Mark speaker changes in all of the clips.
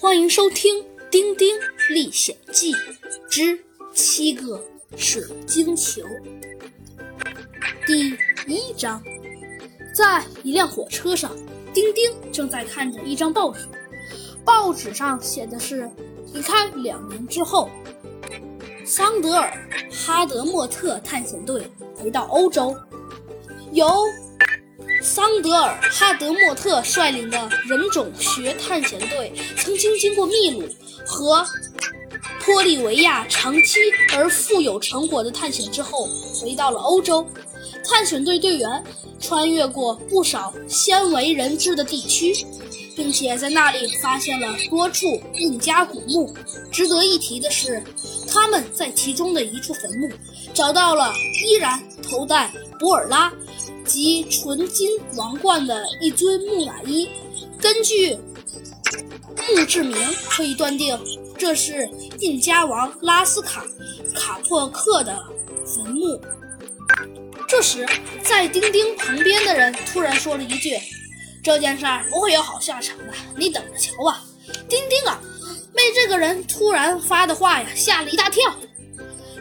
Speaker 1: 欢迎收听《丁丁历险记之七个水晶球》第一章。在一辆火车上，丁丁正在看着一张报纸，报纸上写的是：“你看，两年之后，桑德尔·哈德莫特探险队回到欧洲，由。”桑德尔·哈德莫特率领的人种学探险队曾经经过秘鲁和玻利维亚长期而富有成果的探险之后，回到了欧洲。探险队队员穿越过不少鲜为人知的地区，并且在那里发现了多处印加古墓。值得一提的是，他们在其中的一处坟墓找到了依然头戴博尔拉。及纯金王冠的一尊木乃伊，根据墓志铭可以断定，这是印加王拉斯卡卡珀克的坟墓。这时，在丁丁旁边的人突然说了一句：“这件事儿不会有好下场的，你等着瞧吧。”丁丁啊，被这个人突然发的话呀吓了一大跳。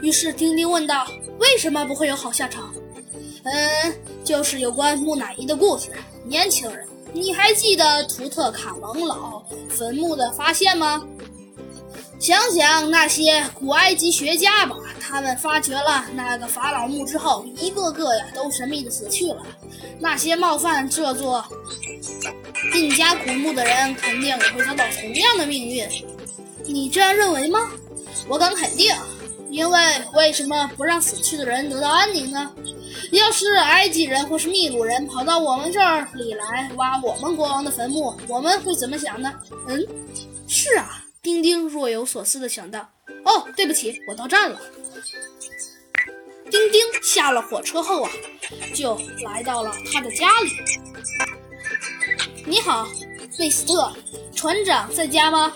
Speaker 1: 于是丁丁问道：“为什么不会有好下场？”嗯，就是有关木乃伊的故事。年轻人，你还记得图特卡蒙老坟墓的发现吗？想想那些古埃及学家吧，他们发掘了那个法老墓之后，一个个呀都神秘的死去了。那些冒犯这座印加古墓的人，肯定也会遭到同样的命运。你这样认为吗？我敢肯定，因为为什么不让死去的人得到安宁呢？要是埃及人或是秘鲁人跑到我们这里来挖我们国王的坟墓，我们会怎么想呢？嗯，是啊，丁丁若有所思地想到。哦，对不起，我到站了。丁丁下了火车后啊，就来到了他的家里。你好，贝斯特，船长在家吗？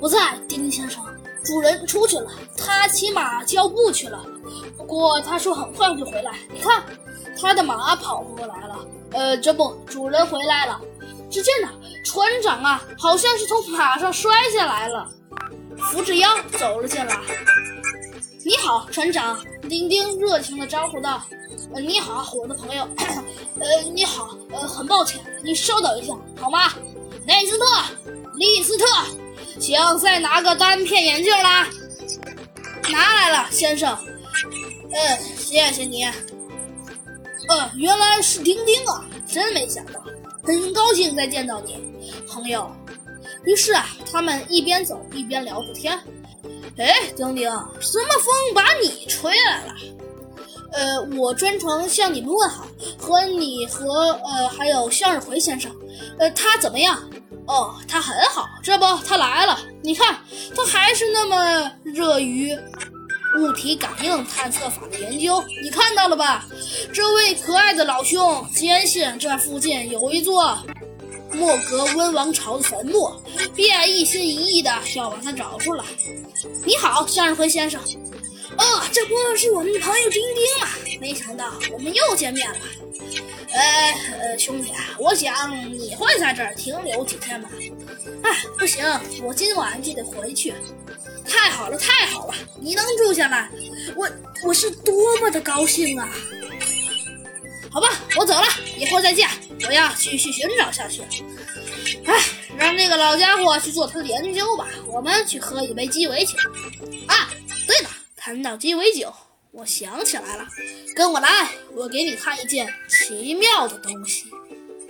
Speaker 1: 不在，丁丁先生，主人出去了，他骑马交步去了。不过他说很快就回来，你看，他的马跑过来了。呃，这不，主人回来了。只见呢，船长啊，好像是从马上摔下来了，扶着腰走了进来。你好，船长，丁丁热情地招呼道。你好，我的朋友。呃，你好，呃，很抱歉，你稍等一下，好吗？内斯特，利斯特，请再拿个单片眼镜来。拿来了，先生。嗯，谢谢你。呃，原来是丁丁啊，真没想到，很高兴再见到你，朋友。于是啊，他们一边走一边聊着天。哎，丁丁，什么风把你吹来了？呃，我专程向你们问好，和你和呃还有向日葵先生。呃，他怎么样？哦，他很好。这不，他来了。你看，他还是那么热于。物体感应探测法的研究，你看到了吧？这位可爱的老兄坚信这附近有一座莫格温王朝的坟墓，便一心一意的要把它找出来。你好，向日葵先生。哦，这不是我们的朋友丁丁吗？没想到我们又见面了。呃呃，兄弟，我想你会在这儿停留几天吧？哎，不行，我今晚就得回去。太好了，太好了！你能住下来，我我是多么的高兴啊！好吧，我走了，以后再见。我要继续寻找下去。哎，让那个老家伙去做他的研究吧。我们去喝一杯鸡尾酒。啊，对了，谈到鸡尾酒，我想起来了，跟我来，我给你看一件奇妙的东西。